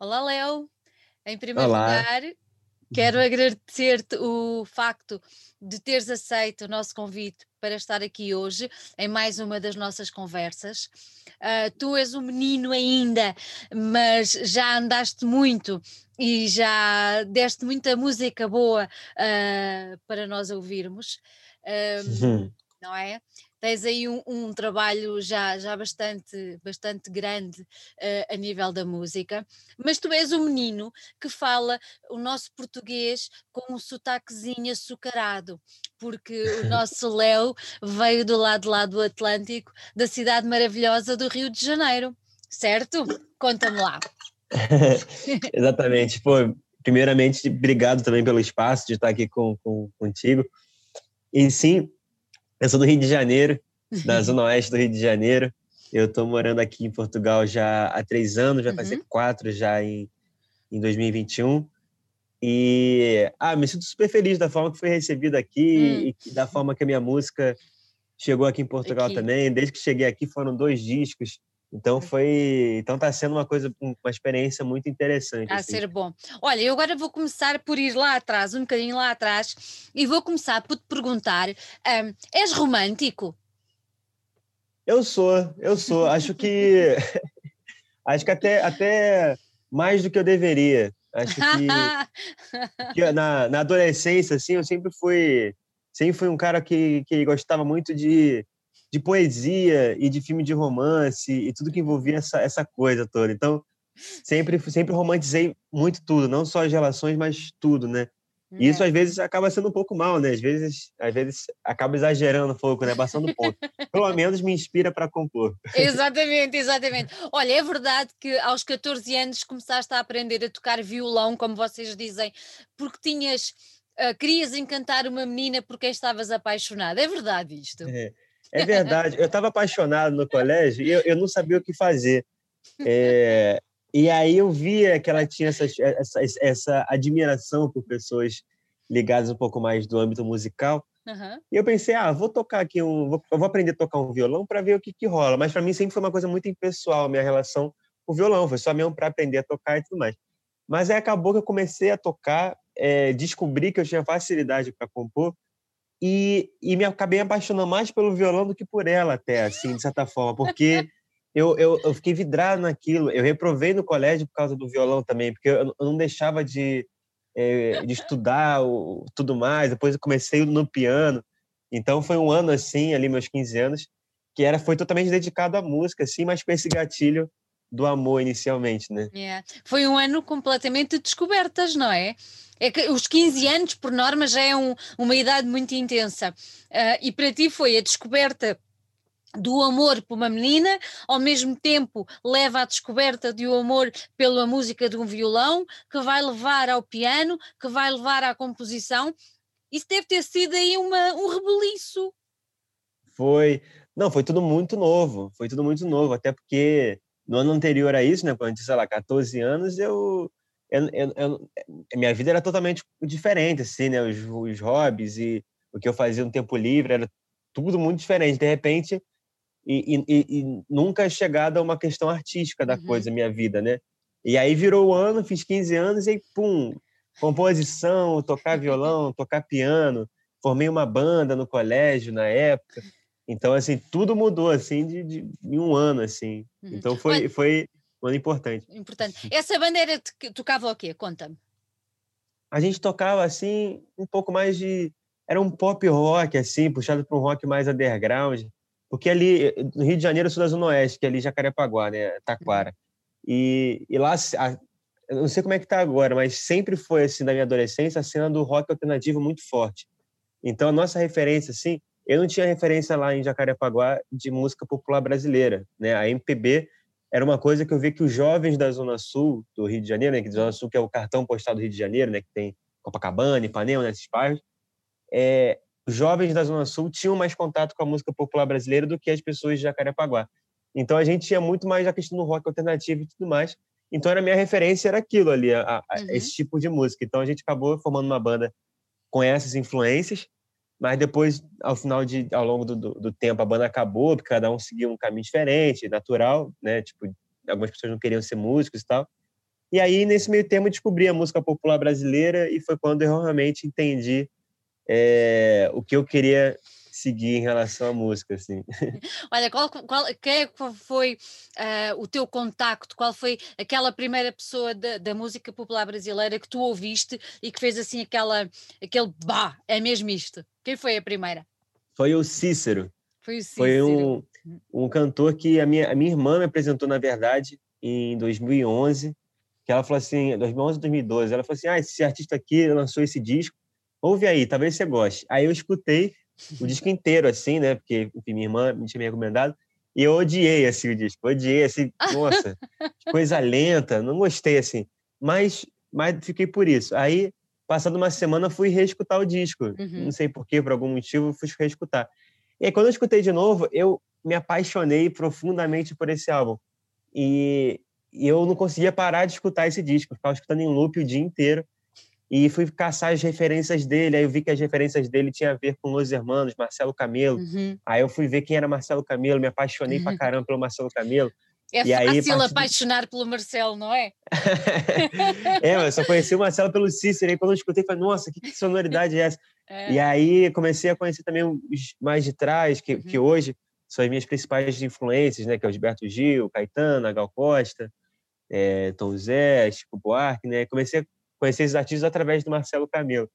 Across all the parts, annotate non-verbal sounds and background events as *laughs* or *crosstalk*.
Olá, Léo. Em primeiro Olá. lugar, quero agradecer-te o facto de teres aceito o nosso convite para estar aqui hoje em mais uma das nossas conversas. Ah, tu és um menino ainda, mas já andaste muito e já deste muita música boa ah, para nós ouvirmos. Uhum. não é? Tens aí um, um trabalho já, já bastante, bastante grande eh, a nível da música, mas tu és um menino que fala o nosso português com um sotaquezinho açucarado, porque o *laughs* nosso Léo veio do lado lá do Atlântico, da cidade maravilhosa do Rio de Janeiro, certo? Conta-me lá. *laughs* Exatamente. Pô, primeiramente, obrigado também pelo espaço de estar aqui com, com, contigo. E sim, eu sou do Rio de Janeiro, da *laughs* zona oeste do Rio de Janeiro. Eu estou morando aqui em Portugal já há três anos, fazer Uhum. quatro já em, em 2021. E ah, me sinto super feliz da forma que foi recebida Hum, aqui e que- da forma que a minha música chegou aqui em Portugal aqui. também. Desde que cheguei aqui foram dois discos. Então foi, então tá sendo uma coisa, uma experiência muito interessante A assim. ser bom. Olha, eu agora vou começar por ir lá atrás, um bocadinho lá atrás, e vou começar por te perguntar: ahm, és romântico? Eu sou, eu sou. Acho que *laughs* acho que até até mais do que eu deveria. Acho que, *laughs* que na, na adolescência assim, eu sempre fui sempre fui um cara que, que gostava muito de, de poesia e de filme de romance e tudo que envolvia essa, essa coisa toda. Então, sempre sempre romantizei muito tudo, não só as relações, mas tudo, né? E isso É. às vezes acaba sendo um pouco mal, né? Às vezes, às vezes acaba exagerando um pouco, né? Passando ponto. Pelo menos me inspira para compor. *laughs* Exatamente, exatamente. Olha, é verdade que aos 14 anos começaste a aprender a tocar violão, como vocês dizem, porque tinhas, ah, querias encantar uma menina por quem estavas apaixonado. É verdade isto? É, é verdade. Eu estava apaixonado no colégio e eu, eu não sabia o que fazer. É, e aí eu via que ela tinha essa, essa, essa admiração por pessoas ligadas um pouco mais do âmbito musical. Aham. E eu pensei, ah, vou tocar aqui um, vou, eu vou aprender a tocar um violão para ver o que, que rola. Mas para mim sempre foi uma coisa muito impessoal a minha relação com o violão, foi só mesmo para aprender a tocar e tudo mais. Mas aí acabou que eu comecei a tocar, é, descobri que eu tinha facilidade para compor e, e me acabei apaixonando mais pelo violão do que por ela até, assim, de certa forma, porque eu, eu, eu fiquei vidrado naquilo. Eu reprovei no colégio por causa do violão também, porque eu, eu não deixava de, eh, de estudar o, tudo mais. Depois eu comecei no piano. Então foi um ano assim, ali meus 15 anos, que era foi totalmente dedicado à música, assim, mas com esse gatilho do amor inicialmente, né? Yeah. Foi um ano completamente de descobertas, não é? É que os 15 anos, por norma, já é um- uma idade muito intensa. Ah, e para ti foi a descoberta do amor por uma menina, ao mesmo tempo leva à descoberta do amor pela música de um violão, que vai levar ao piano, que vai levar à composição. Isso deve ter sido aí uma, um rebuliço. Foi, não, foi tudo muito novo, foi tudo muito novo, até porque no ano anterior a isso, né, quando eu tinha, sei lá, 14 anos, eu, eu, eu- eu- minha vida era totalmente diferente, assim, né, os, os hobbies e o que eu fazia no tempo livre era tudo muito diferente, de repente, e, e- e- nunca chegado a uma questão artística da Uhum. coisa, minha vida, né, e aí virou o ano, fiz 15 anos e pum, composição, tocar violão, tocar piano, formei uma banda no colégio na época, então, assim, tudo mudou, assim, de, de, em um ano, assim. Uhum. Então, foi, foi um ano importante. importante. Essa bandeira tocava o quê? Conta-me. A gente tocava, assim, um pouco mais de... Era um pop rock, assim, puxado para um rock mais underground. Porque ali, no Rio de Janeiro, eu sou da Zona Oeste, que é ali Jacarepaguá, né? Uhum. Taquara. E, e lá, a- eu não sei como é que tá agora, mas sempre foi, assim, da minha adolescência, a cena do rock alternativo muito forte. Então, a nossa referência, assim, eu não tinha referência lá em Jacarepaguá de música popular brasileira, né? A MPB era uma coisa que eu vi que os jovens da Zona Sul do Rio de Janeiro, né? Que Zona Sul que é o cartão postal do Rio de Janeiro, né? Que tem Copacabana, Ipanema, nesses bairros. É, os jovens da Zona Sul tinham mais contato com a música popular brasileira do que as pessoas de Jacarepaguá. Então a gente tinha muito mais a questão do rock alternativo e tudo mais. Então era a minha referência era aquilo ali, a, a, Uhum. esse tipo de música. Então a gente acabou formando uma banda com essas influências, mas depois, ao final de, ao longo do, do, do tempo, a banda acabou, porque cada um seguiu um caminho diferente, natural, né? Tipo, algumas pessoas não queriam ser músicos e tal. E aí, nesse meio termo, descobri a música popular brasileira e foi quando eu realmente entendi é, o que eu queria seguir em relação à música, assim. *laughs* Olha, qual, qual, quem é foi uh, o teu contacto? Qual foi aquela primeira pessoa da, da, música popular brasileira que tu ouviste e que fez assim aquela, aquele bah, é mesmo isto? Quem foi a primeira? Foi o Cícero. Foi o Cícero. Foi um, um cantor que a minha, a minha irmã me apresentou, na verdade, em 2011, que ela falou assim, 2011, 2012, ela falou assim, ah, esse artista aqui lançou esse disco, ouve aí, talvez você goste. Aí eu escutei o disco inteiro, assim, né? Porque, enfim, minha irmã me tinha me recomendado. E eu odiei, assim, o disco. Odiei, assim, nossa, coisa lenta, não gostei, assim. Mas, mas fiquei por isso. Aí, passando uma semana, fui reescutar o disco. Uhum. Não sei porquê, por algum motivo, fui reescutar. E aí, quando eu escutei de novo, eu me apaixonei profundamente por esse álbum. E, e eu não conseguia parar de escutar esse disco. Eu ficava escutando em loop o dia inteiro e fui caçar as referências dele. Aí eu vi que as referências dele tinham a ver com Los Hermanos, Marcelo Camelo. Uhum. Aí eu fui ver quem era Marcelo Camelo, me apaixonei uhum. pra caramba pelo Marcelo Camelo. É e fácil aí, apaixonar pelo Marcelo, não é? *laughs* é, eu só conheci o Marcelo pelo Cícero, aí quando eu escutei, falei, nossa, que sonoridade é essa? *laughs* É. E aí comecei a conhecer também os mais de trás, que, uhum. que hoje são as minhas principais influências, né? Que é o Gilberto Gil, Caetano, Gal Costa, é, Tom Zé, Chico Buarque, né? Comecei a conheci esses artistas através do Marcelo Camelo.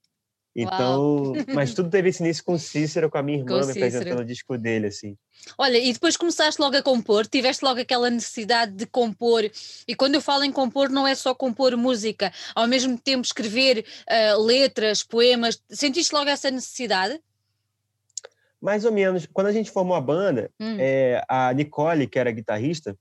Então, mas *laughs* tudo teve esse início com Cícero, com a minha irmã me apresentando o disco dele, assim. Olha, e depois começaste logo a compor, tiveste logo aquela necessidade de compor, e quando eu falo em compor, não é só compor música, ao mesmo tempo escrever uh, letras, poemas, sentiste logo essa necessidade? Mais ou menos. Quando a gente formou a banda, hum. é, a Nicole, que era guitarrista,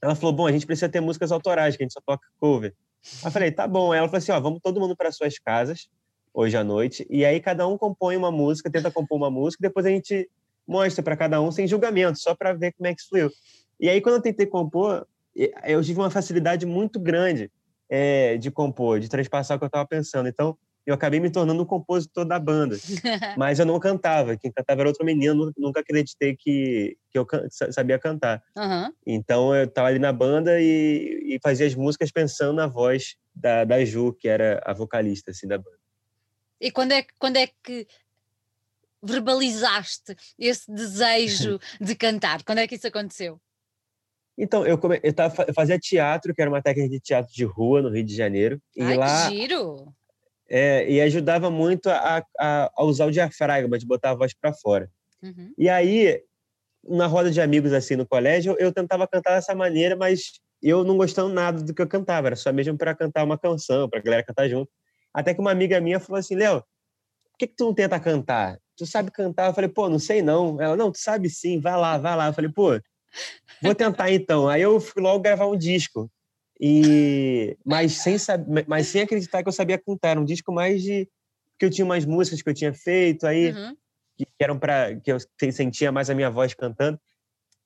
ela falou: bom, a gente precisa ter músicas autorais, que a gente só toca cover. Aí eu falei, tá bom. Ela falou assim, ó, vamos todo mundo para suas casas hoje à noite e aí cada um compõe uma música, tenta compor uma música, depois a gente mostra para cada um sem julgamento, só para ver como é que fluiu. E aí quando eu tentei compor, eu tive uma facilidade muito grande é, de compor, de transpassar o que eu estava pensando. Então eu acabei me tornando o compositor da banda. *laughs* Mas eu não cantava, quem cantava era outro menino, nunca acreditei que, que eu sabia cantar. Uhum. Então eu estava ali na banda e, e, fazia as músicas pensando na voz da, da Ju, que era a vocalista assim, da banda. E quando é, quando é que verbalizaste esse desejo *laughs* de cantar? Quando é que isso aconteceu? Então, eu, come... eu, tava, eu fazia teatro, que era uma técnica de teatro de rua no Rio de Janeiro. E Ai, lá, que giro! É, e ajudava muito a, a, a, usar o diafragma, de botar a voz para fora. Uhum. E aí, na roda de amigos assim no colégio, eu, tentava cantar dessa maneira, mas eu não gostava nada do que eu cantava, era só mesmo para cantar uma canção, para a galera cantar junto. Até que uma amiga minha falou assim: Léo, por que, que tu não tenta cantar? Tu sabe cantar? Eu falei, pô, não sei não. Ela, não, tu sabe sim, vai lá, vai lá. Eu falei, pô, vou tentar então. Aí eu fui logo gravar um disco. E mas sem saber, mas sem acreditar que eu sabia cantar, era um disco mais de que eu tinha umas músicas que eu tinha feito aí uhum. que eram para que eu sentia mais a minha voz cantando.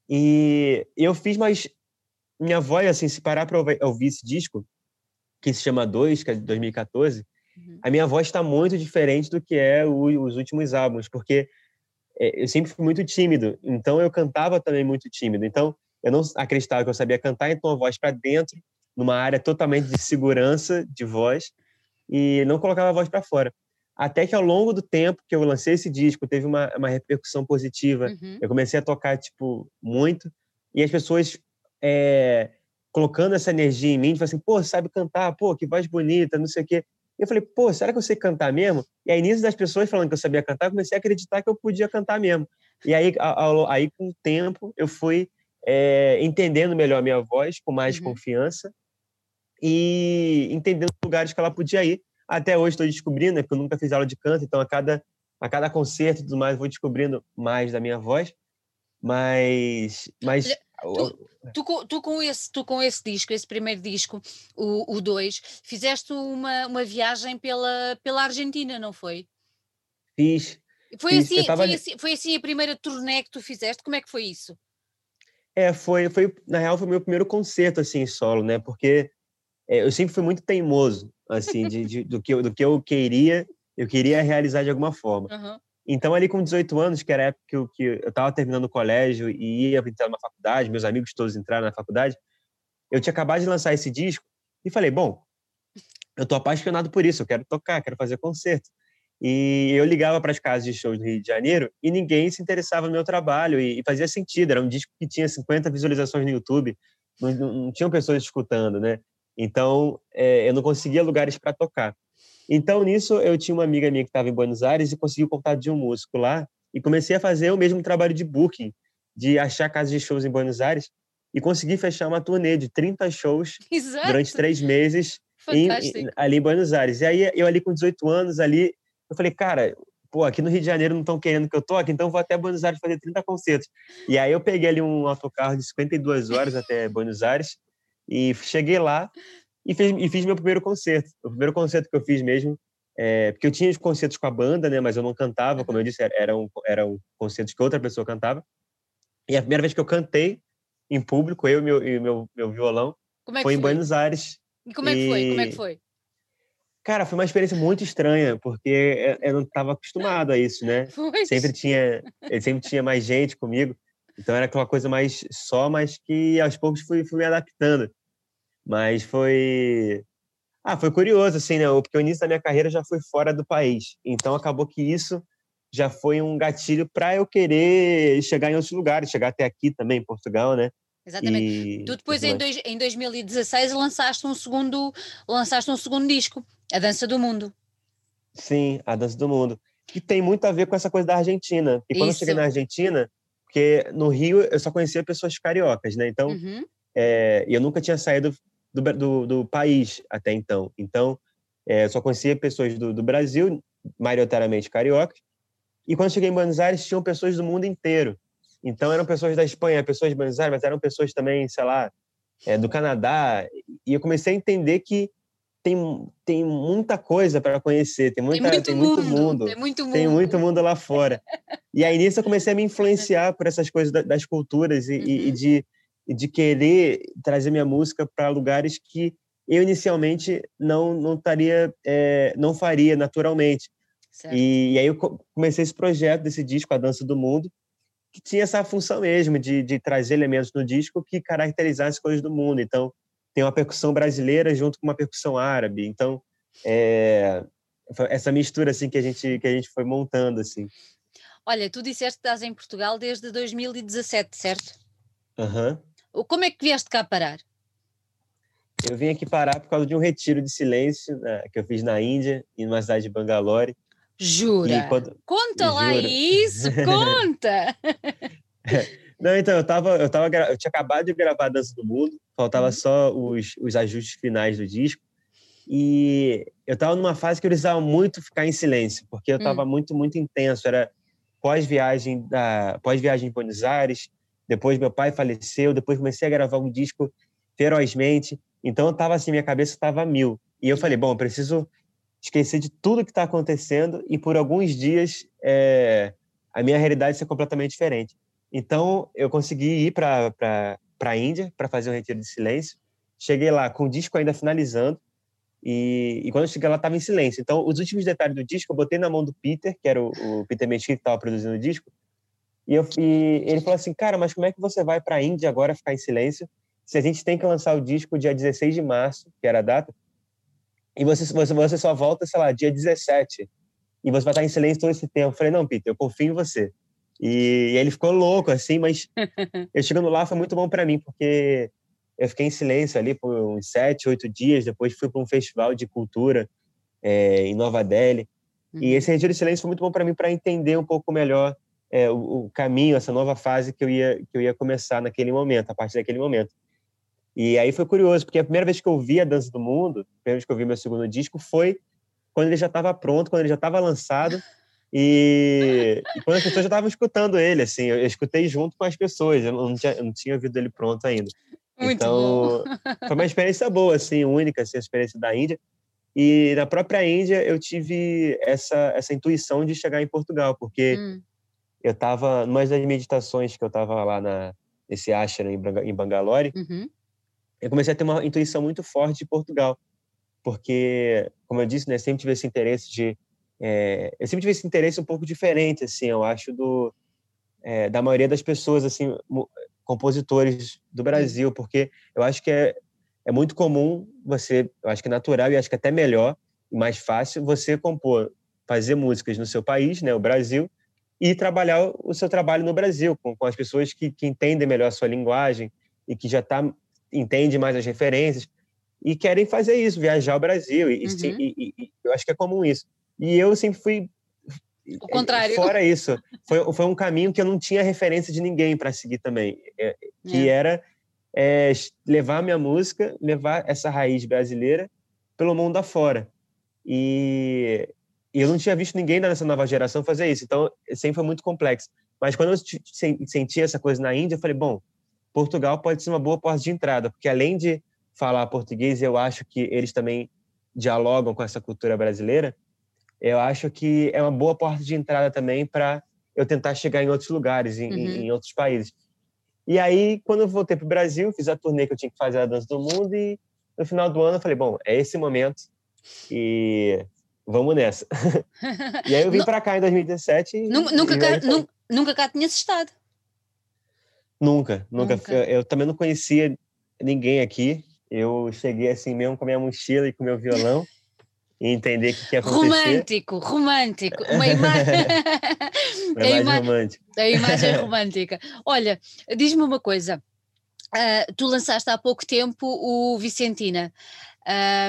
E eu fiz mais minha voz assim, se parar para ouvir esse disco, que se chama Dois, que é de 2014, uhum. a minha voz está muito diferente do que é o, os últimos álbuns, porque é, eu sempre fui muito tímido, então eu cantava também muito tímido. Então eu não acreditava que eu sabia cantar, então a voz para dentro numa área totalmente de segurança de voz e não colocava a voz para fora. Até que ao longo do tempo que eu lancei esse disco, teve uma, uma repercussão positiva. Uhum. Eu comecei a tocar, tipo, muito. E as pessoas é, colocando essa energia em mim, tipo assim, pô, sabe cantar, pô, que voz bonita, não sei o quê. E eu falei, pô, será que eu sei cantar mesmo? E aí, nisso das pessoas falando que eu sabia cantar, eu comecei a acreditar que eu podia cantar mesmo. E aí, ao, aí com o tempo, eu fui é, entendendo melhor a minha voz, com mais uhum. confiança, e entendendo os lugares que ela podia ir. Até hoje estou descobrindo, né, porque eu nunca fiz aula de canto, então a cada, a cada concerto e tudo mais, vou descobrindo mais da minha voz. Mas. mas tu, tu, tu, com esse, tu com esse disco, esse primeiro disco, o 2, fizeste uma, uma viagem pela, pela Argentina, não foi? Fiz. Foi, fiz. Assim, tava... foi, assim, foi assim a primeira turnê que tu fizeste? Como é que foi isso? É, foi, foi na real foi o meu primeiro concerto assim solo, né? Porque eu sempre fui muito teimoso, assim, de, de, do, que eu, do que eu queria, eu queria realizar de alguma forma. Uhum. Então, ali com 18 anos, que era a época que eu, que eu estava terminando o colégio e ia entrar numa faculdade, meus amigos todos entraram na faculdade, eu tinha acabado de lançar esse disco E falei, bom, eu tô apaixonado por isso, eu quero tocar, quero fazer concerto. E eu ligava para as casas de shows do Rio de Janeiro e ninguém se interessava no meu trabalho e, e fazia sentido. Era um disco que tinha 50 visualizações no YouTube, não, não, não tinham pessoas escutando, né? Então, é, eu não conseguia lugares para tocar. Então, nisso, eu tinha uma amiga minha que estava em Buenos Aires e consegui o contato de um músico lá e comecei a fazer o mesmo trabalho de booking, de achar casas de shows em Buenos Aires e consegui fechar uma turnê de 30 shows *laughs* Exato. durante três meses em, ali em Buenos Aires. E aí, eu ali com 18 anos, ali, eu falei, cara, pô, aqui no Rio de Janeiro não estão querendo que eu toque, então vou até Buenos Aires fazer 30 concertos. E aí eu peguei ali um autocarro de 52 horas até Buenos Aires e cheguei lá e fiz, e fiz meu primeiro concerto. O primeiro concerto que eu fiz mesmo, é, porque eu tinha os concertos com a banda, né, mas eu não cantava, como eu disse, eram, eram concertos que outra pessoa cantava. E a primeira vez que eu cantei em público, eu e meu, e meu, meu violão, é foi, foi, em Buenos Aires. E como é que foi? Como é que foi? Cara, foi uma experiência muito estranha, porque eu não estava acostumado a isso, né? *laughs* Foi. Sempre tinha, sempre tinha mais gente comigo, então era aquela coisa mais só, mas que aos poucos fui, fui me adaptando. Mas foi. Ah, foi curioso, assim, né? Porque o início da minha carreira já foi fora do país. Então acabou que isso já foi um gatilho para eu querer chegar em outros lugares, chegar até aqui também, em Portugal, né? Exatamente. E... Tu depois em, dois, em 2016 lançaste um segundo lançaste um segundo disco, A Dança do Mundo. Sim, A Dança do Mundo. Que tem muito a ver com essa coisa da Argentina. E quando Isso. eu cheguei na Argentina, porque no Rio eu só conhecia pessoas cariocas, né? Então, uhum. é, eu nunca tinha saído do, do, do país até então. Então, é, só conhecia pessoas do, do, Brasil, maioritariamente cariocas. E quando cheguei em Buenos Aires, tinham pessoas do mundo inteiro. Então, eram pessoas da Espanha, pessoas de Buenos Aires, mas eram pessoas também, sei lá, é, do Canadá. E eu comecei a entender que tem, tem muita coisa para conhecer, tem, muita, tem, muito, tem muito mundo, mundo, tem muito mundo, tem muito mundo lá fora. e aí nisso eu comecei a me influenciar por essas coisas das culturas e, uhum. e de de querer trazer minha música para lugares que eu inicialmente não não estaria é, não faria naturalmente. E, e, aí eu comecei esse projeto desse disco a dança do mundo que tinha essa função mesmo de, de trazer elementos no disco que caracterizassem coisas do mundo. Então tem uma percussão brasileira junto com uma percussão árabe então é, essa mistura assim que a gente que a gente foi montando assim olha tu disseste que estás em Portugal desde 2017 certo Aham. Uhum. Como é que vieste cá parar? Eu vim aqui parar por causa de um retiro de silêncio né, que eu fiz na Índia, em uma cidade de Bangalore. Jura? Quando... Conta Jura. lá isso, conta! *laughs* Não, então, eu, tava, eu, tava, eu tinha acabado de gravar a Dança do Mundo, faltava uhum. só os, os ajustes finais do disco. E eu estava numa fase que eu precisava muito ficar em silêncio, porque eu estava hum. muito, muito intenso. Era pós-viagem da pós-viagem em Buenos Aires, depois meu pai faleceu, depois comecei a gravar um disco ferozmente. Então eu tava assim, minha cabeça estava mil. E eu falei, bom, eu preciso esquecer de tudo que está acontecendo e por alguns dias é, a minha realidade ser completamente diferente. Então eu consegui ir para a Índia para fazer um retiro de silêncio. Cheguei lá com o disco ainda finalizando e, e quando eu cheguei lá estava em silêncio. Então os últimos detalhes do disco eu botei na mão do Peter, que era o, o Peter Mesquita que estava produzindo o disco, e, eu, e ele falou assim, cara, mas como é que você vai para a Índia agora ficar em silêncio se a gente tem que lançar o disco dia 16 de março, que era a data, e você, você, você só volta, sei lá, dia 17, e você vai estar em silêncio todo esse tempo. Eu falei, não, Peter, eu confio em você. E, e ele ficou louco, assim, mas *laughs* eu chegando lá foi muito bom para mim, porque eu fiquei em silêncio ali por uns sete, oito dias, depois fui para um festival de cultura é, em Nova Delhi, uhum. e esse retiro de silêncio foi muito bom para mim para entender um pouco melhor é, o, o, caminho, essa nova fase que eu ia que eu ia começar naquele momento, a partir daquele momento. E aí foi curioso, porque a primeira vez que eu vi a Dança do Mundo, a primeira vez que eu vi meu segundo disco foi quando ele já estava pronto, quando ele já estava lançado *laughs* e, e, quando as pessoas já estavam escutando ele, assim, eu, eu, escutei junto com as pessoas, eu não tinha, eu não tinha ouvido ele pronto ainda. Muito então, foi uma experiência boa, assim, única, assim, a experiência da Índia. E na própria Índia eu tive essa, essa intuição de chegar em Portugal, porque hum eu estava numa das meditações que eu estava lá na nesse ashram em Bangalore, uhum. eu comecei a ter uma intuição muito forte de Portugal, porque, como eu disse, né, sempre tive esse interesse de é, eu sempre tive esse interesse um pouco diferente, assim, eu acho do é, da maioria das pessoas, assim, compositores do Brasil, porque eu acho que é é muito comum você, eu acho que é natural e acho que até melhor e mais fácil você compor, fazer músicas no seu país, né, o Brasil, e trabalhar o seu trabalho no Brasil, com, com as pessoas que, que entendem melhor a sua linguagem e que já tá, entende mais as referências e querem fazer isso, viajar ao Brasil. E, uhum. e, e, eu acho que é comum isso. E eu sempre fui. O contrário. Fora isso, foi, foi um caminho que eu não tinha referência de ninguém para seguir também, é, que é. era é, levar a minha música, levar essa raiz brasileira pelo mundo afora. E, e eu não tinha visto ninguém nessa nova geração fazer isso, então sempre foi muito complexo. Mas quando eu senti essa coisa na Índia, eu falei, bom, Portugal pode ser uma boa porta de entrada, porque além de falar português, eu acho que eles também dialogam com essa cultura brasileira. Eu acho que é uma boa porta de entrada também para eu tentar chegar em outros lugares, em, uhum. em, outros países. E aí, quando eu voltei para o Brasil, fiz a turnê que eu tinha que fazer a Dança do Mundo e no final do ano eu falei, bom, é esse momento e vamos nessa. *laughs* e aí eu vim para cá em 2017. E, nunca, nunca, cá, nunca, nunca cá tinhas estado? Nunca, nunca. nunca. Eu, eu, também não conhecia ninguém aqui. Eu cheguei assim mesmo com a minha mochila e com o meu violão *laughs* e entender o que, que ia acontecer. Romântico, romântico. Uma imagem. uma imagem ima... *laughs* romântica. A imagem *laughs* romântica. Olha, diz-me uma coisa. Uh, tu lançaste há pouco tempo o Vicentina.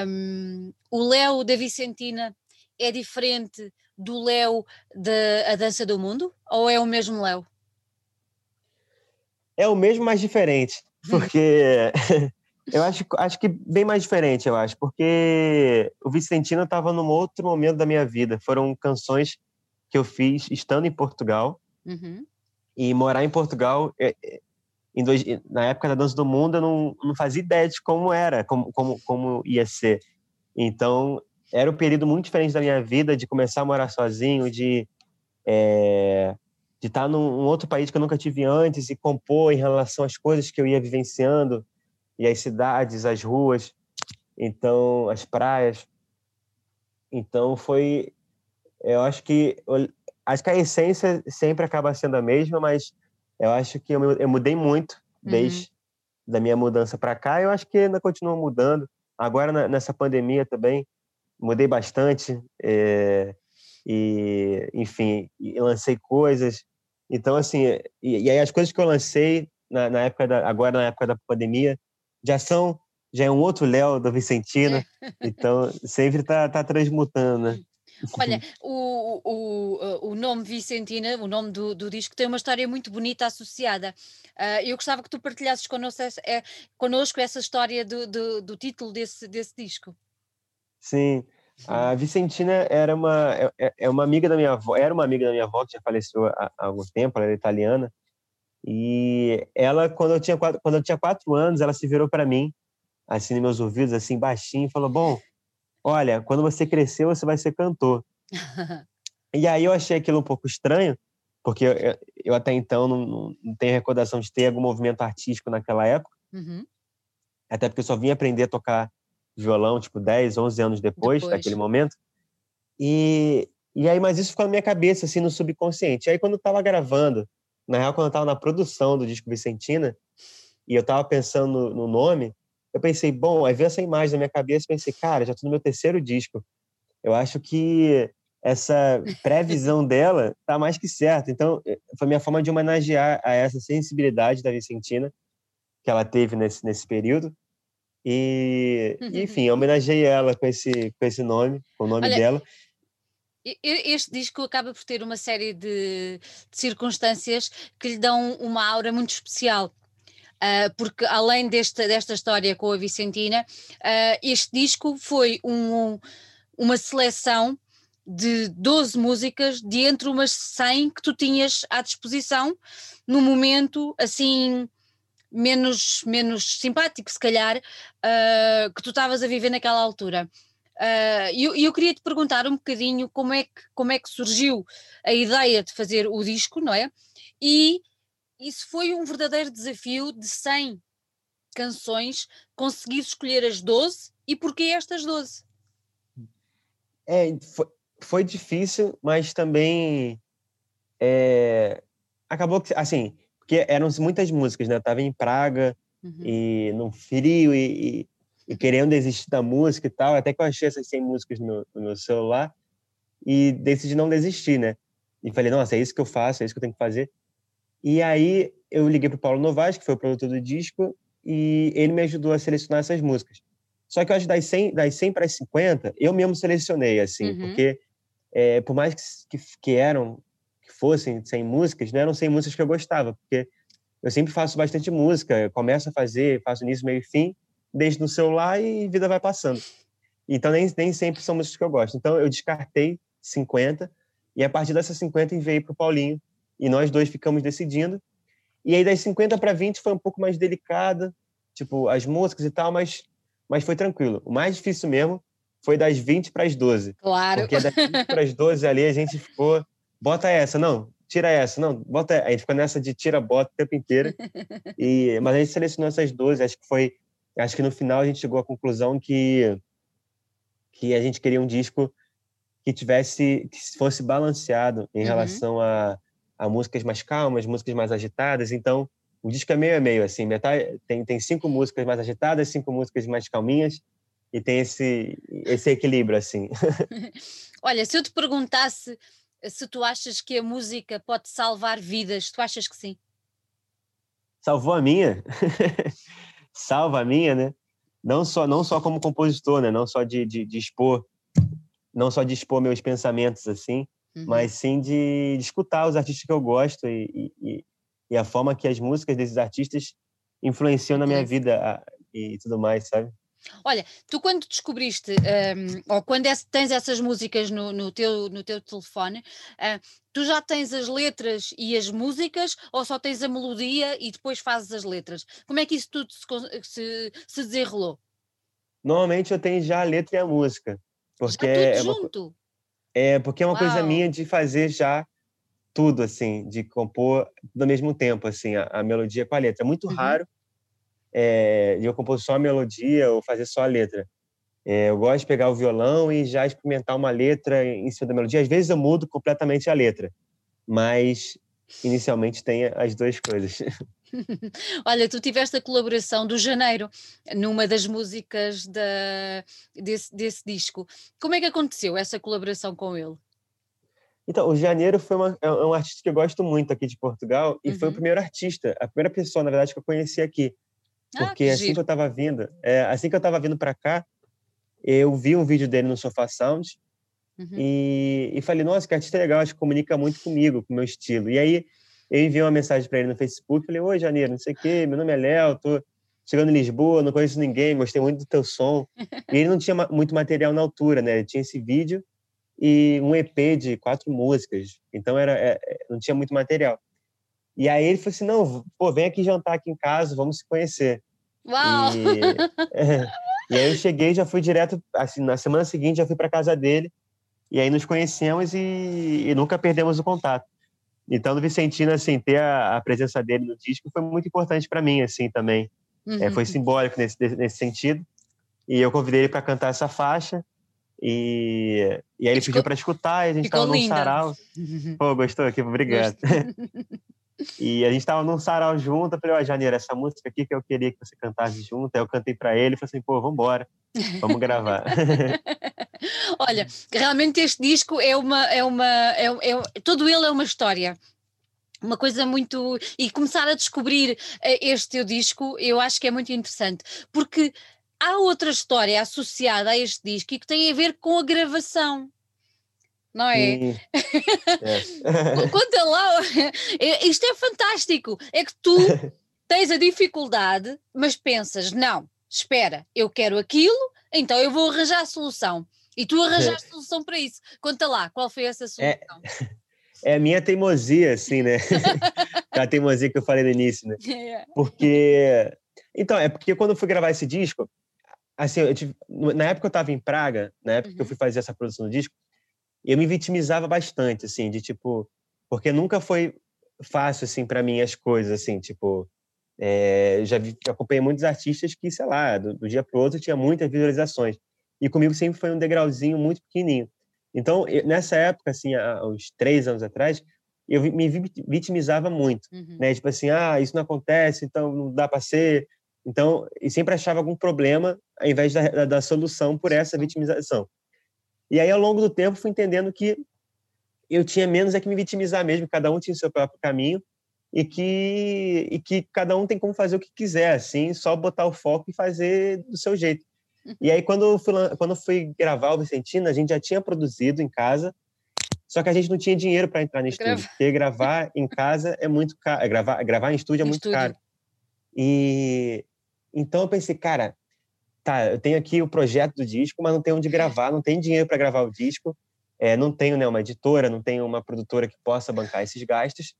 Um, o Léo da Vicentina é diferente do Léo da Dança do Mundo? Ou é o mesmo Léo? É o mesmo, mas diferente. Porque eu acho, acho que bem mais diferente, eu acho. Porque o Vicentino estava num outro momento da minha vida. Foram canções que eu fiz estando em Portugal. Uhum. E morar em Portugal, é, é, em dois, na época da Dança do Mundo, eu não, não fazia ideia de como era, como, como, como ia ser. Então, era um período muito diferente da minha vida, de começar a morar sozinho, de é, de estar num outro país que eu nunca tive antes e compor em relação às coisas que eu ia vivenciando e as cidades, as ruas, então as praias. Então foi, eu acho que acho que a essência sempre acaba sendo a mesma, mas eu acho que eu, eu mudei muito uhum. desde uhum. da minha mudança para cá. Eu acho que ainda continuo mudando. Agora nessa pandemia também mudei bastante. É, e enfim lancei coisas então, assim, e, e aí as coisas que eu lancei na, na, época da, agora na época da pandemia já são já é um outro Léo da Vicentina, então sempre está tá transmutando, né? *laughs* Olha, *laughs* o, o, o nome Vicentina, o nome do, do disco, tem uma história muito bonita associada. Uh, eu gostava que tu partilhasses connosco, é, connosco essa história do, do, do, título desse, desse disco. Sim, a Vicentina era uma, é, é, é uma amiga da minha avó, era uma amiga da minha avó que já faleceu há, há algum tempo, ela era italiana. E ela, quando eu tinha quatro, quando eu tinha quatro anos, ela se virou para mim, assim, nos meus ouvidos, assim, baixinho, e falou: Bom, olha, quando você crescer, você vai ser cantor. *laughs* e aí eu achei aquilo um pouco estranho, porque eu, eu até então não, não, tenho recordação de ter algum movimento artístico naquela época. Uhum. Até porque eu só vim aprender a tocar violão, tipo, 10, 11 anos depois, depois. daquele momento. E, e aí, mas isso ficou na minha cabeça, assim, no subconsciente. E aí, quando eu tava gravando, na real, quando eu tava na produção do disco Vicentina, e eu tava pensando no, no nome, eu pensei, bom, aí veio essa imagem na minha cabeça e pensei, cara, já tô no meu terceiro disco. Eu acho que essa previsão *laughs* dela tá mais que certa. Então, eh, foi minha forma de homenagear a essa sensibilidade da Vicentina que ela teve nesse, nesse período. E, enfim, homenageei ela com esse, com esse nome, com o nome Olha, dela. Este disco acaba por ter uma série de, de circunstâncias que lhe dão uma aura muito especial. Uh, porque além desta, desta história com a Vicentina, uh, este disco foi um, uma seleção de 12 músicas de entre umas 100 que tu tinhas à disposição no momento assim menos, menos simpático, se calhar, uh, que tu estavas a viver naquela altura. Ah, e uh, eu, eu, queria te perguntar um bocadinho como é, que, como é que surgiu a ideia de fazer o disco, não é? E isso foi um verdadeiro desafio de 100 canções, conseguir escolher as 12 e porquê estas 12? É, foi, foi difícil, mas também é, acabou que, assim, porque eram muitas músicas, né? Eu tava em Praga uhum. e no frio e, e, e querendo desistir da música e tal, até que eu achei essas 100 músicas no, no celular e decidi não desistir, né? E falei, nossa, é isso que eu faço, é isso que eu tenho que fazer. E aí eu liguei para o Paulo Novaes, que foi o produtor do disco, e ele me ajudou a selecionar essas músicas. Só que eu acho que das 100, das 100 para as 50, eu mesmo selecionei, assim, uhum. porque é, por mais que, que, que, eram, que fossem 100 músicas, não eram 100 músicas que eu gostava, porque eu sempre faço bastante música, começo a fazer, faço início, meio e fim, deixo no celular e a vida vai passando. Então, nem, nem sempre são músicas que eu gosto. Então, eu descartei 50, e a partir dessas 50 enviei para o Paulinho, e nós dois ficamos decidindo. E aí, das 50 para 20 foi um pouco mais delicada, tipo, as músicas e tal, mas, mas foi tranquilo. O mais difícil mesmo foi das 20 para as 12. Claro. Porque das 20 para as 12 ali a gente ficou, bota essa, não, tira essa, não, bota. A gente ficou nessa de tira, bota o tempo inteiro. E, mas a gente selecionou essas 12, acho que foi. Acho que no final a gente chegou à conclusão que, que a gente queria um disco que tivesse, que fosse balanceado em uhum. relação a a músicas mais calmas, músicas mais agitadas. Então, o disco é meio a meio, assim, metade, tem, tem cinco músicas mais agitadas, cinco músicas mais calminhas, e tem esse, esse equilíbrio, assim. *laughs* Olha, se eu te perguntasse se tu achas que a música pode salvar vidas, tu achas que sim? Salvou a minha? *laughs* Salva a minha, né? Não só, não só como compositor, né? Não só de, de, de expor, não só de expor meus pensamentos, assim, uhum. mas sim de, de, escutar os artistas que eu gosto e, e, e, a forma que as músicas desses artistas influenciam na minha vida e tudo mais, sabe? Olha, tu quando descobriste, um, ou quando tens essas músicas no, no, teu, no teu telefone, uh, tu já tens as letras e as músicas, ou só tens a melodia e depois fazes as letras? Como é que isso tudo se, se, se desenrolou? Normalmente eu tenho já a letra e a música. Porque tudo é junto? Uma... É, porque é uma Uau. coisa minha de fazer já tudo, assim, de compor do mesmo tempo, assim, a, a melodia com a letra. É muito uhum. raro é, eu compor só a melodia ou fazer só a letra. É, eu gosto de pegar o violão e já experimentar uma letra em cima da melodia. Às vezes eu mudo completamente a letra, mas inicialmente tem as duas coisas. *laughs* Olha, tu tiveste a colaboração do Janeiro numa das músicas da, desse, desse disco. Como é que aconteceu essa colaboração com ele? Então, o Janeiro foi uma, é um artista que eu gosto muito aqui de Portugal e uhum. foi o uhum. primeiro artista, a primeira pessoa, na verdade, que eu conheci aqui. Ah, Porque ah, que assim giro. que eu estava vindo, é, assim que eu estava vindo para cá, eu vi um vídeo dele no Sofá Sound uhum. e, e falei, nossa, que artista legal, acho que comunica muito comigo, com o meu estilo. E aí eu enviei uma mensagem para ele no Facebook, falei, oi, Janeiro, não sei o quê, meu nome é Léo, tô chegando em Lisboa, não conheço ninguém, gostei muito do teu som. *laughs* E ele não tinha muito material na altura, né? Ele tinha esse vídeo e um EP de quatro músicas, então era, é, é, não tinha muito material. E aí ele falou assim, não, pô, vem aqui jantar aqui em casa, vamos se conhecer. Uau! E, é, *laughs* e aí eu cheguei, já fui direto, assim, na semana seguinte já fui para casa dele, e aí nos conhecemos e, e nunca perdemos o contato. Então, no Vicentino, assim, ter a, a presença dele no disco foi muito importante para mim, assim, também. Uhum. É, foi simbólico nesse, nesse sentido. E eu convidei ele para cantar essa faixa. E, e aí ele pediu para escutar, e a gente estava num sarau. *laughs* Pô, gostou aqui? Obrigado. *laughs* e a gente estava num sarau junto. Eu falei, ó, Janeiro, essa música aqui que eu queria que você cantasse junto. Aí eu cantei para ele e falei assim, pô, vambora, vamos gravar. *laughs* Olha, realmente este disco é uma. É uma é, é, todo ele é uma história uma coisa muito. E começar a descobrir eh, este teu disco, eu acho que é muito interessante, porque há outra história associada a este disco e que tem a ver com a gravação. Não é? é. Conta lá, *laughs* é, isto é fantástico. É que tu *laughs* tens a dificuldade, mas pensas, não, espera, eu quero aquilo, então eu vou arranjar a solução. E tu arranjaste solução para isso. Conta lá, qual foi essa é, solução? É, *laughs* é a minha teimosia, assim, né? a teimosia que eu falei no início, né? É. Porque. Então, é porque quando eu fui gravar esse disco, assim, tive... na época eu estava em Praga, na época uhum. que eu uhum. fui fazer essa produção do disco, eu me vitimizava bastante, assim, de tipo. Porque nunca foi fácil, assim, para mim as coisas, assim, tipo. É, já, vi, já acompanhei muitos artistas que, sei lá, do, do dia para outro tinha muitas visualizações e comigo sempre foi um degrauzinho muito pequenininho. Então, nessa época, assim, há uns três anos atrás, eu me vitimizava muito, uhum. né? Tipo assim, ah, isso não acontece, então não dá para ser, Então, e sempre achava algum problema ao invés da, da, da solução por essa vitimização. E aí, ao longo do tempo, fui entendendo que eu tinha menos é que me vitimizar mesmo, cada um tinha o seu próprio caminho e que, e que cada um tem como fazer o que quiser, assim, só botar o foco e fazer do seu jeito. E aí, quando eu fui, quando eu fui gravar o Vicentino, a gente já tinha produzido em casa, só que a gente não tinha dinheiro para entrar no estúdio, porque gravar em casa é muito caro, gravar, gravar em estúdio é muito estúdio. caro. E então eu pensei, cara, tá, eu tenho aqui o projeto do disco, mas não tenho onde gravar, não tenho dinheiro para gravar o disco, é, não tenho né, uma editora, não tenho uma produtora que possa bancar esses gastos.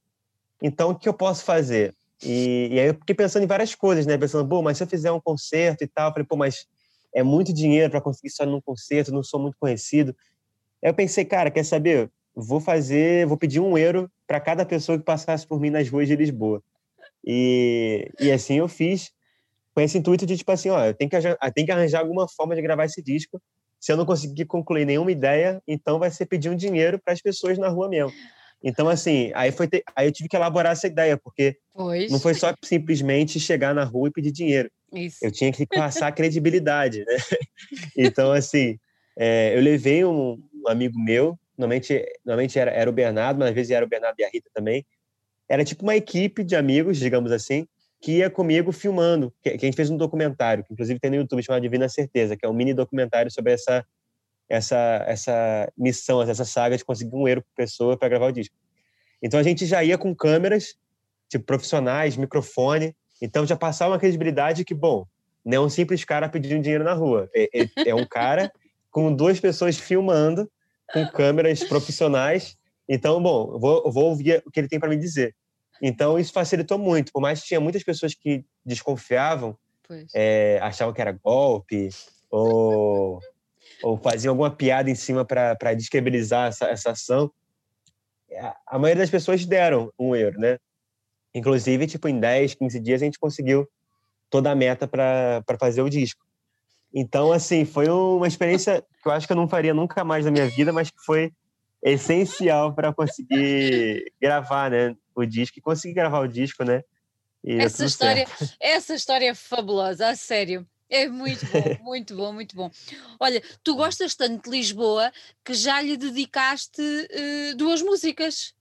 Então, o que eu posso fazer? E, e aí eu fiquei pensando em várias coisas, né? Pensando, pô, mas se eu fizer um concerto e tal, falei, pô, mas é muito dinheiro para conseguir só num concerto, não sou muito conhecido. Aí eu pensei, cara, quer saber? Vou fazer, vou pedir um euro para cada pessoa que passasse por mim nas ruas de Lisboa. E, e assim eu fiz, com esse intuito de, tipo assim, ó, eu tenho que, eu tenho que arranjar alguma forma de gravar esse disco. Se eu não conseguir concluir nenhuma ideia, então vai ser pedir um dinheiro para as pessoas na rua mesmo. Então, assim, aí, foi ter, aí eu tive que elaborar essa ideia, porque pois. não foi só simplesmente chegar na rua e pedir dinheiro. Isso. Eu tinha que passar credibilidade, né? *laughs* Então, assim, é, eu levei um, um, amigo meu, normalmente, normalmente era, era o Bernardo, mas às vezes era o Bernardo e a Rita também. Era tipo uma equipe de amigos, digamos assim, que ia comigo filmando, que, que, a gente fez um documentário, que inclusive tem no YouTube, chamado Divina Certeza, que é um mini documentário sobre essa essa essa missão, essa saga de conseguir um euro por pessoa para gravar o disco. Então a gente já ia com câmeras, tipo profissionais, microfone, então já passava uma credibilidade que, bom, não é um simples cara pedindo dinheiro na rua, é, é, é um cara com duas pessoas filmando, com câmeras profissionais. Então, bom, vou, vou ouvir o que ele tem para me dizer. Então, isso facilitou muito. Por mais que tinha muitas pessoas que desconfiavam, é, achavam que era golpe, ou, ou faziam alguma piada em cima para descredibilizar essa, essa ação, a maioria das pessoas deram um euro, né? Inclusive, tipo, em 10, 15 dias a gente conseguiu toda a meta para fazer o disco. Então, assim, foi uma experiência que eu acho que eu não faria nunca mais na minha vida, mas que foi essencial para conseguir gravar, né? O disco e consegui gravar o disco, né? E essa história, *laughs* essa história é fabulosa, a sério. É muito bom, *laughs* muito bom, muito bom. Olha, tu gostas tanto de Lisboa que já lhe dedicaste uh, duas músicas.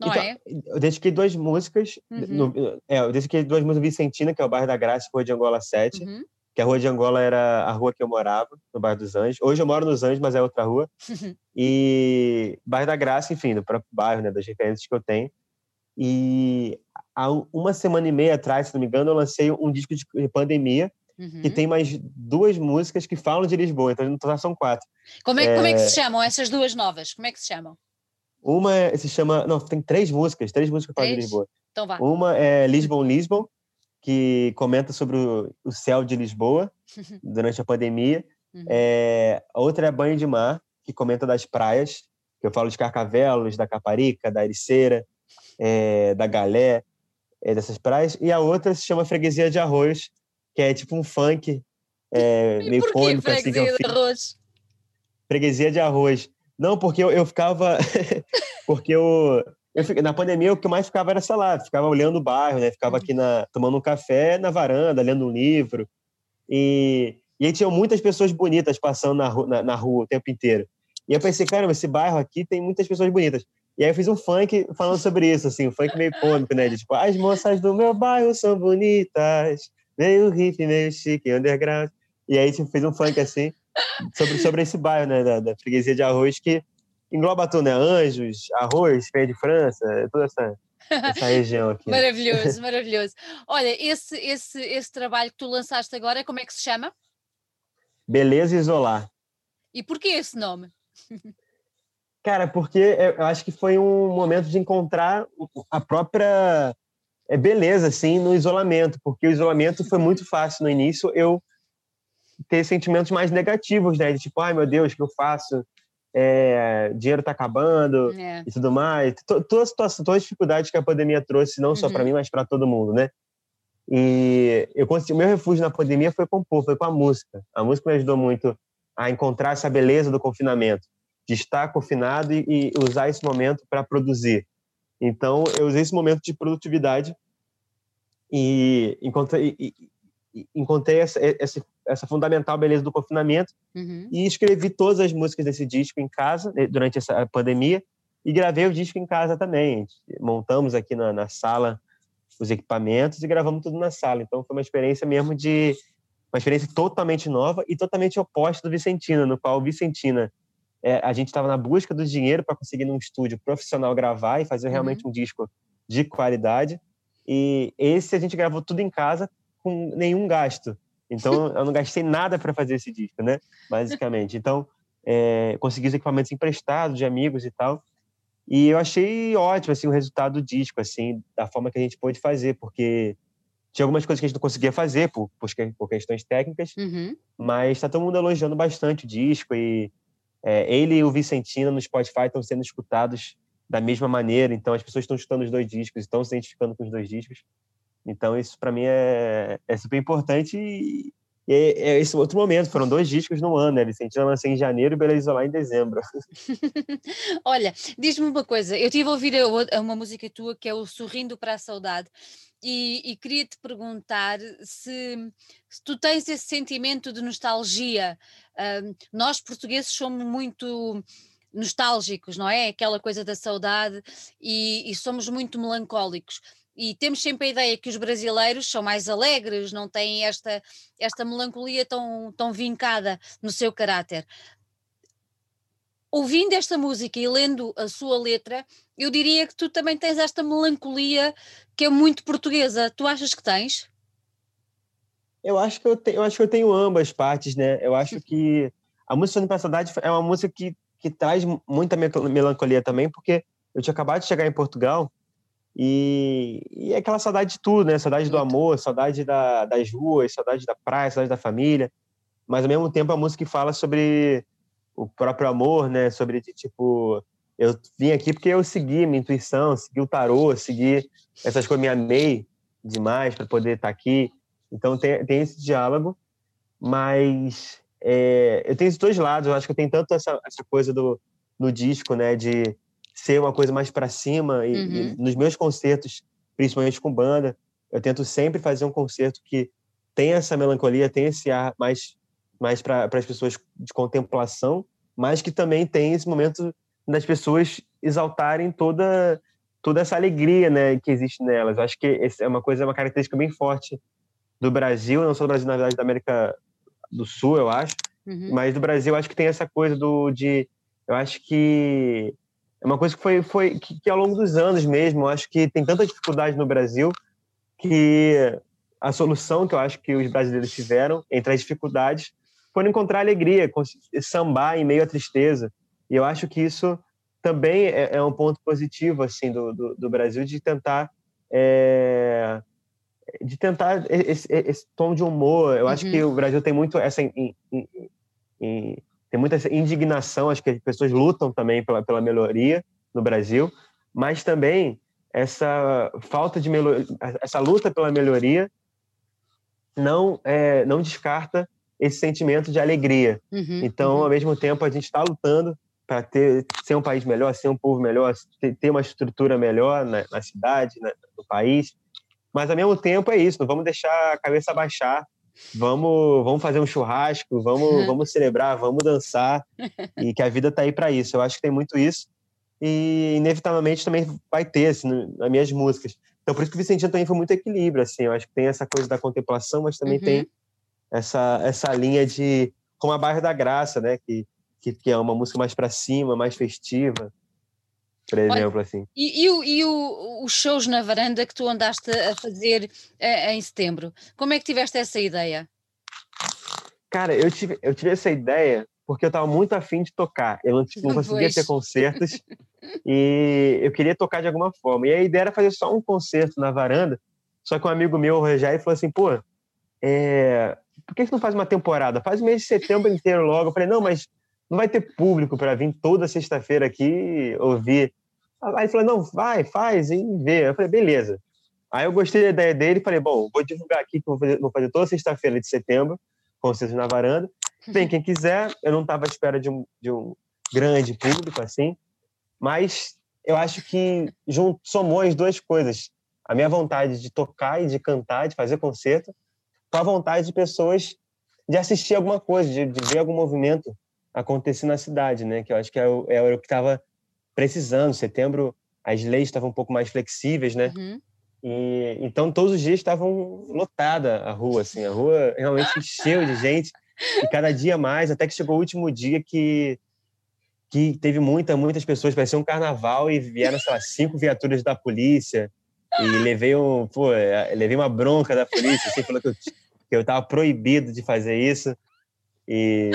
Não então, é? Eu dediquei duas músicas. Uhum. No, é, eu dediquei duas músicas Vicentina, que é o bairro da Graça, Rua de Angola 7. Uhum. Que a Rua de Angola era a rua que eu morava, no bairro dos Anjos. Hoje eu moro nos Anjos, mas é outra rua. *laughs* E bairro da Graça, enfim, do próprio bairro, né, das referências que eu tenho. E há uma semana e meia atrás, se não me engano, eu lancei um disco de pandemia, uhum. que tem mais duas músicas que falam de Lisboa, então no total são quatro. Como é, é... como é que se chamam essas duas novas? Como é que se chamam? Uma se chama. Não, tem três músicas, três músicas que falam de Lisboa. Então vá. Uma é Lisbon, Lisbon, que comenta sobre o, o céu de Lisboa *laughs* durante a pandemia. Uhum. É, a outra é Banho de Mar, que comenta das praias, que eu falo de Carcavelos, da Caparica, da Ericeira, é, da Galé, é, dessas praias. E a outra se chama Freguesia de Arroz, que é tipo um funk é, *laughs* meio cômico. Assim, freguesia assim, de Arroz? Freguesia de Arroz. Não, porque eu, eu ficava... *laughs* porque eu, eu, na pandemia, o que eu mais ficava era, sei lá, ficava olhando o bairro, né? Ficava aqui na, tomando um café na varanda, lendo um livro. E, e aí tinham muitas pessoas bonitas passando na, na, na rua o tempo inteiro. E eu pensei, caramba, esse bairro aqui tem muitas pessoas bonitas. E aí eu fiz um funk falando sobre isso, assim, um funk meio cômico, né? De, tipo, as moças do meu bairro são bonitas, meio hippie, meio chique, underground. E aí tipo, fez um funk assim, sobre, sobre esse bairro, né? Da, da freguesia de arroz, que engloba tudo, né? Anjos, arroz, pé de França, toda essa, essa *laughs* região aqui. maravilhoso, *laughs* maravilhoso. Olha, esse, esse, esse trabalho que tu lançaste agora, como é que se chama? Beleza Isolar. E porquê esse nome? *laughs* Cara, porque eu acho que foi um momento de encontrar a própria é, beleza, assim, no isolamento, porque o isolamento foi muito fácil no início eu ter sentimentos mais negativos, né? De tipo, ai meu Deus, o que eu faço? É, dinheiro tá acabando é. e tudo mais. Situação, todas as dificuldades que a pandemia trouxe, não uhum. só para mim, mas para todo mundo, né? E eu consegui, o meu refúgio na pandemia foi compor, foi com a música. A música me ajudou muito a encontrar essa beleza do confinamento de estar confinado e, e usar esse momento para produzir. Então, eu usei esse momento de produtividade E encontrei, e, encontrei essa, essa, essa, fundamental beleza do confinamento uhum. e escrevi todas as músicas desse disco em casa, né, durante essa pandemia, e gravei o disco em casa também. Montamos aqui na, na sala os equipamentos e gravamos tudo na sala. Então foi uma experiência mesmo de uma experiência totalmente nova e totalmente oposta do Vicentina, no qual o Vicentina é, a gente estava na busca do dinheiro para conseguir num estúdio profissional gravar e fazer realmente uhum. um disco de qualidade. E esse a gente gravou tudo em casa com nenhum gasto. Então *laughs* eu não gastei nada para fazer esse disco, né? Basicamente. Então é, consegui os equipamentos emprestados de amigos e tal. E eu achei ótimo assim o resultado do disco, assim, da forma que a gente pôde fazer, porque tinha algumas coisas que a gente não conseguia fazer por, por questões técnicas, uhum. mas está todo mundo elogiando bastante o disco e é, ele e o Vicentina no Spotify estão sendo escutados da mesma maneira, então as pessoas estão escutando os dois discos, estão se identificando com os dois discos. Então isso para mim é, é super importante e, é, é, esse outro momento. Foram dois discos no ano, né? Vicentina lançou em janeiro e Bela Isolar em dezembro. *laughs* Olha, diz-me uma coisa, eu tive a ouvir uma música tua que é o Sorrindo para a Saudade. E, e queria te perguntar se, se, tu tens esse sentimento de nostalgia. Nós portugueses somos muito nostálgicos, não é? Aquela coisa da saudade e, e, somos muito melancólicos. E temos sempre a ideia que os brasileiros são mais alegres, não têm esta, esta melancolia tão, tão vincada no seu caráter. Ouvindo esta música e lendo a sua letra, eu diria que tu também tens esta melancolia que é muito portuguesa. Tu achas que tens? Eu acho que eu, te, eu acho que eu tenho ambas partes, né? Eu acho que a música Sonho para Saudade é uma música que, que traz muita melancolia também, porque eu tinha acabado de chegar em Portugal e, e é aquela saudade de tudo, né? Saudade do amor, saudade da, das ruas, saudade da praia, saudade da família. Mas ao mesmo tempo a música fala sobre o próprio amor, né? Sobre tipo eu vim aqui porque eu segui minha intuição, segui o tarô, segui essas coisas, me amei demais para poder estar tá aqui. Então tem, tem esse diálogo, mas é, eu tenho esses dois lados. Eu acho que eu tenho tanto essa, essa coisa do no disco, né, de ser uma coisa mais para cima e, uhum. e, nos meus concertos, principalmente com banda, eu tento sempre fazer um concerto que tem essa melancolia, tem esse ar mais mais para as pessoas de contemplação, mas que também tem esse momento das pessoas exaltarem toda toda essa alegria, né, que existe nelas. Eu acho que é uma coisa, é uma característica bem forte do Brasil, não só do Brasil, na verdade, da América do Sul, eu acho, uhum. mas do Brasil, eu acho que tem essa coisa do de, eu acho que é uma coisa que foi foi que, que ao longo dos anos mesmo, eu acho que tem tanta dificuldade no Brasil que a solução que eu acho que os brasileiros tiveram entre as dificuldades foi encontrar alegria, sambar em meio à tristeza. E eu acho que isso também é, é um ponto positivo assim do, do, do Brasil de tentar é, de tentar esse, esse, tom de humor. Eu uhum. acho que uhum. o Brasil tem muito essa in, in, in, tem muita indignação. Acho que as pessoas lutam também pela, pela melhoria no Brasil, mas também essa falta de melhoria, essa luta pela melhoria não é, não descarta esse sentimento de alegria. Uhum, então, uhum. ao mesmo tempo, a gente está lutando para ter ser um país melhor, ser um povo melhor, ter, uma estrutura melhor na, na cidade, na, no país. Mas ao mesmo tempo é isso, não vamos deixar a cabeça baixar. Vamos, vamos fazer um churrasco, vamos, *laughs* vamos celebrar, vamos dançar e que a vida está aí para isso. Eu acho que tem muito isso e inevitavelmente também vai ter assim, nas minhas músicas. Então por isso que o Vicentino também foi muito equilíbrio, assim. Eu acho que tem essa coisa da contemplação, mas também uhum. tem essa essa linha de como a Bairro da Graça, né? Que que, que é uma música mais para cima, mais festiva, por exemplo, Olha, assim. E, e, o, e o, os shows na varanda que tu andaste a fazer eh, em setembro, como é que tiveste essa ideia? Cara, eu tive, eu tive essa ideia porque eu estava muito afim de tocar. Eu não, não conseguia ter concertos *laughs* e eu queria tocar de alguma forma. E a ideia era fazer só um concerto na varanda. Só que um amigo meu, o Rogério, falou assim: pô, é... por que você não faz uma temporada? Faz o mês de setembro inteiro logo. Eu falei: não, mas não vai ter público para vir toda sexta-feira aqui ouvir. Aí ele falou, não, vai, faz e vê. Eu falei, beleza. Aí eu gostei da ideia dele falei, bom, vou divulgar aqui que vou fazer, vou fazer toda sexta-feira de setembro, concertos na varanda. Vem quem quiser, eu não estava à espera de um, de um grande público assim, mas eu acho que somou as duas coisas. a minha vontade de tocar e de cantar, de fazer concerto, com a vontade de pessoas de assistir alguma coisa, de, de ver algum movimento acontecer na cidade, né? Que eu acho que é o, é o que estava precisando. Setembro, as leis estavam um pouco mais flexíveis, né? Uhum. E, então, todos os dias estavam lotada a rua, assim. A rua realmente *laughs* encheu de gente. E cada dia mais, até que chegou o último dia que que teve muita, muitas pessoas, parecia um carnaval e vieram, sei lá, cinco viaturas da polícia e levei um, pô, levei uma bronca da polícia, assim, falou que eu, que eu tava proibido de fazer isso e,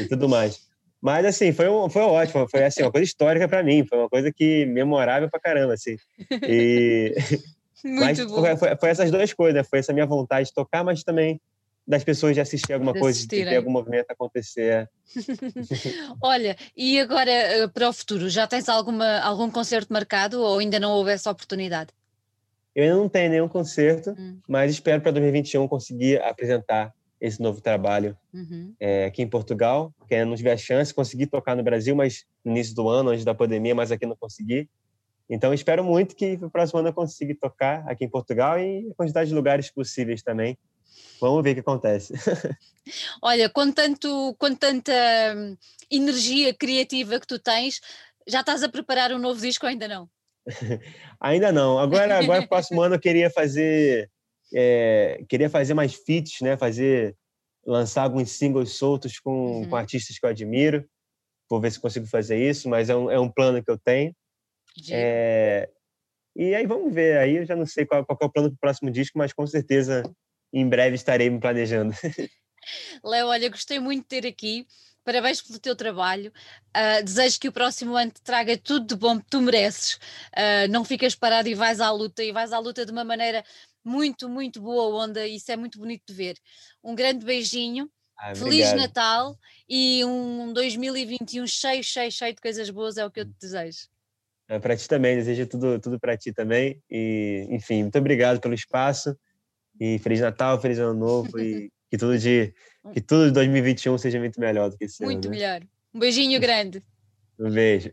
e tudo mais. Mas, assim, foi, um, foi ótimo, foi, assim, uma coisa histórica para mim, foi uma coisa que memorável para caramba, assim. E... *laughs* Muito mas bom. Foi, foi, essas duas coisas, né? Foi essa minha vontade de tocar, mas também das pessoas de assistir alguma de coisa, de ver algum movimento acontecer. *laughs* Olha, e agora eh, para o futuro, já tens alguma, algum concerto marcado ou ainda não houve essa oportunidade? Eu ainda não tenho nenhum concerto, hum. mas espero para 2021 conseguir apresentar esse novo trabalho uhum. é, aqui em Portugal, que ainda não tive a chance, consegui tocar no Brasil, mas no início do ano, antes da pandemia, mas aqui não consegui. Então, espero muito que no próximo ano eu consiga tocar aqui em Portugal e a quantidade de lugares possíveis também. Vamos ver o que acontece. *laughs* Olha, com, tanto, com tanta hum, energia criativa que tu tens, já estás a preparar um novo disco ou ainda não? *laughs* ainda não. Agora, agora próximo ano eu queria fazer é, queria fazer mais feats, né? Fazer lançar alguns singles soltos com, uhum. com artistas que eu admiro. Vou ver se consigo fazer isso, mas é um, é um plano que eu tenho. É, e aí vamos ver. Aí eu já não sei qual, qual é o plano para o próximo disco, mas com certeza em breve estarei me planejando. *laughs* Léo, olha, gostei muito de ter aqui. Parabéns pelo teu trabalho. Uh, desejo que o próximo ano te traga tudo de bom que tu mereces. Uh, não ficas parado e vais à luta, e vais à luta de uma maneira muito, muito boa onda. Isso é muito bonito de ver. Um grande beijinho. Ah, Feliz Natal e um 2021 cheio, cheio, cheio de coisas boas é o que eu te desejo. É, para ti também, desejo tudo, tudo para ti também. E, enfim, muito obrigado pelo espaço. E Feliz Natal, Feliz Ano Novo e *laughs* que tudo de que tudo de 2021 seja muito melhor do que esse Muito ano, né? melhor. Um beijinho grande. Um beijo.